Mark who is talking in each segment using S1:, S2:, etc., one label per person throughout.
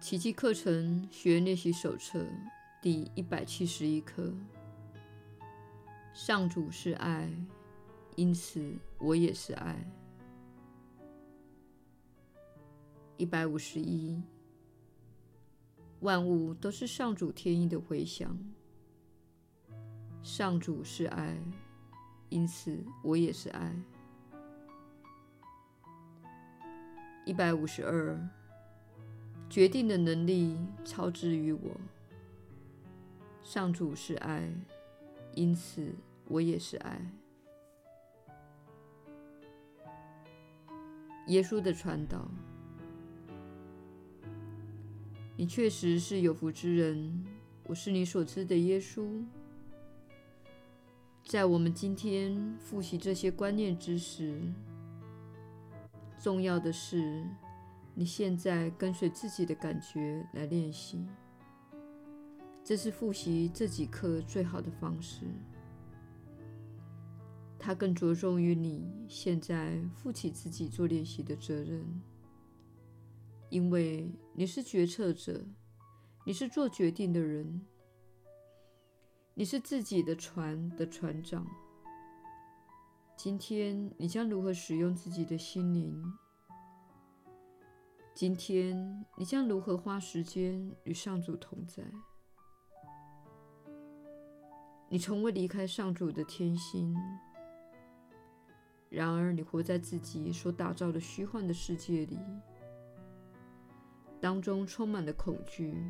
S1: 奇迹课程学练习手册第一百七十一课：上主是爱，因此我也是爱。一百五十一，万物都是上主天意的回响。上主是爱，因此我也是爱。一百五十二，决定的能力超之于我。上主是爱，因此我也是爱。耶稣的传导。你确实是有福之人，我是你所知的耶稣。在我们今天复习这些观念之时，重要的是你现在跟随自己的感觉来练习，这是复习这几课最好的方式。它更着重于你现在负起自己做练习的责任。因为你是决策者，你是做决定的人，你是自己的船的船长。今天你将如何使用自己的心灵？今天你将如何花时间与上主同在？你从未离开上主的天心，然而你活在自己所打造的虚幻的世界里。当中充满了恐惧、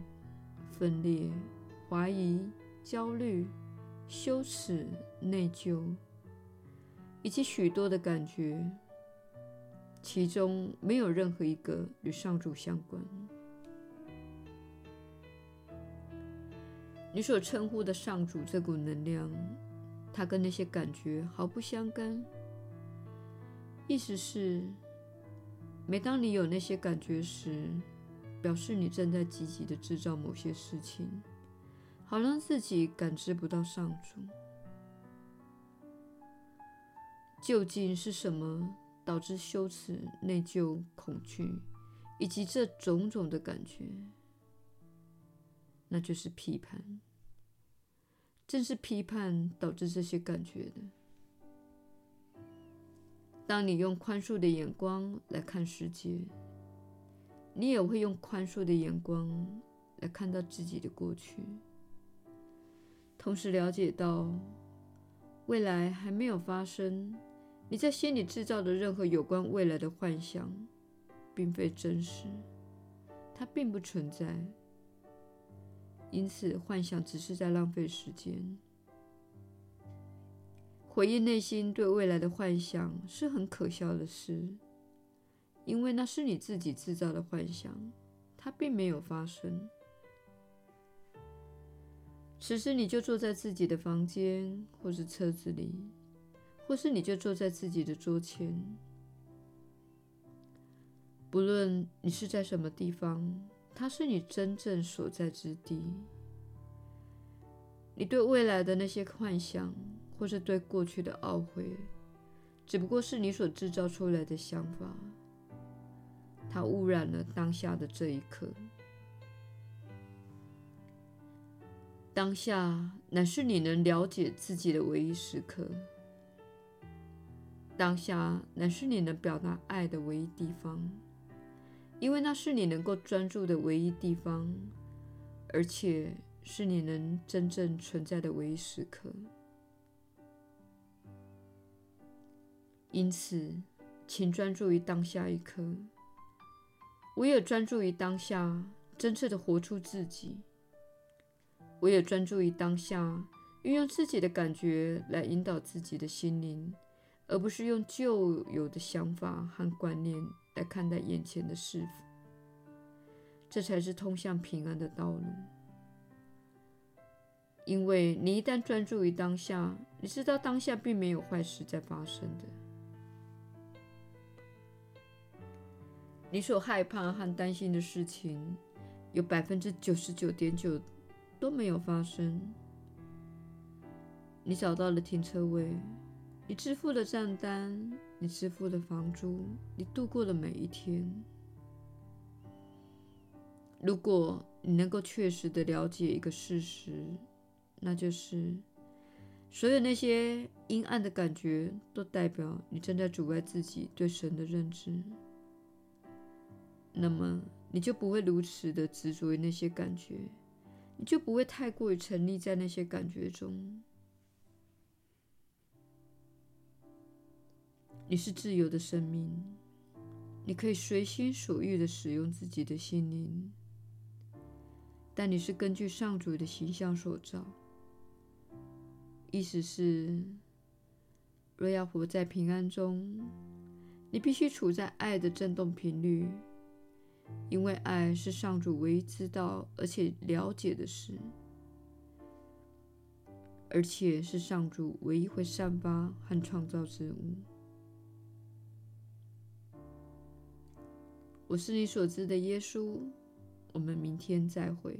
S1: 分裂、怀疑、焦虑、羞耻、内疚，以及许多的感觉，其中没有任何一个与上主相关。你所称呼的上主这股能量，它跟那些感觉毫不相干。意思是，每当你有那些感觉时，表示你正在积极地制造某些事情，好让自己感知不到上主。究竟是什么导致羞耻、内疚、恐惧，以及这种种的感觉？那就是批判。正是批判导致这些感觉的。当你用宽恕的眼光来看世界，你也会用宽恕的眼光来看到自己的过去，同时了解到未来还没有发生。你在心里制造的任何有关未来的幻想，并非真实，它并不存在。因此，幻想只是在浪费时间。回应内心对未来的幻想是很可笑的事。因为那是你自己制造的幻想，它并没有发生。此时你就坐在自己的房间，或是车子里，或是你就坐在自己的桌前。不论你是在什么地方，它是你真正所在之地。你对未来的那些幻想，或是对过去的懊悔，只不过是你所制造出来的想法。它污染了当下的这一刻。当下乃是你能了解自己的唯一时刻。当下乃是你能表达爱的唯一地方，因为那是你能够专注的唯一地方，而且是你能真正存在的唯一时刻。因此，请专注于当下一刻。我也专注于当下，真切地活出自己。我也专注于当下，运用自己的感觉来引导自己的心灵，而不是用旧有的想法和观念来看待眼前的事。这才是通向平安的道路。因为你一旦专注于当下，你知道当下并没有坏事在发生的。你所害怕和担心的事情，有百分之九十九点九都没有发生。你找到了停车位，你支付了账单，你支付了房租，你度过了每一天。如果你能够确实的了解一个事实，那就是所有那些阴暗的感觉都代表你正在阻碍自己对神的认知，那么你就不会如此的执着于那些感觉，你就不会太过于沉溺在那些感觉中。你是自由的生命，你可以随心所欲的使用自己的心灵。但你是根据上主的形象所造，意思是，若要活在平安中，你必须处在爱的振动频率，因为爱是上主唯一知道而且了解的事，而且是上主唯一会散发和创造之物。我是你所知的耶稣。我们明天再会。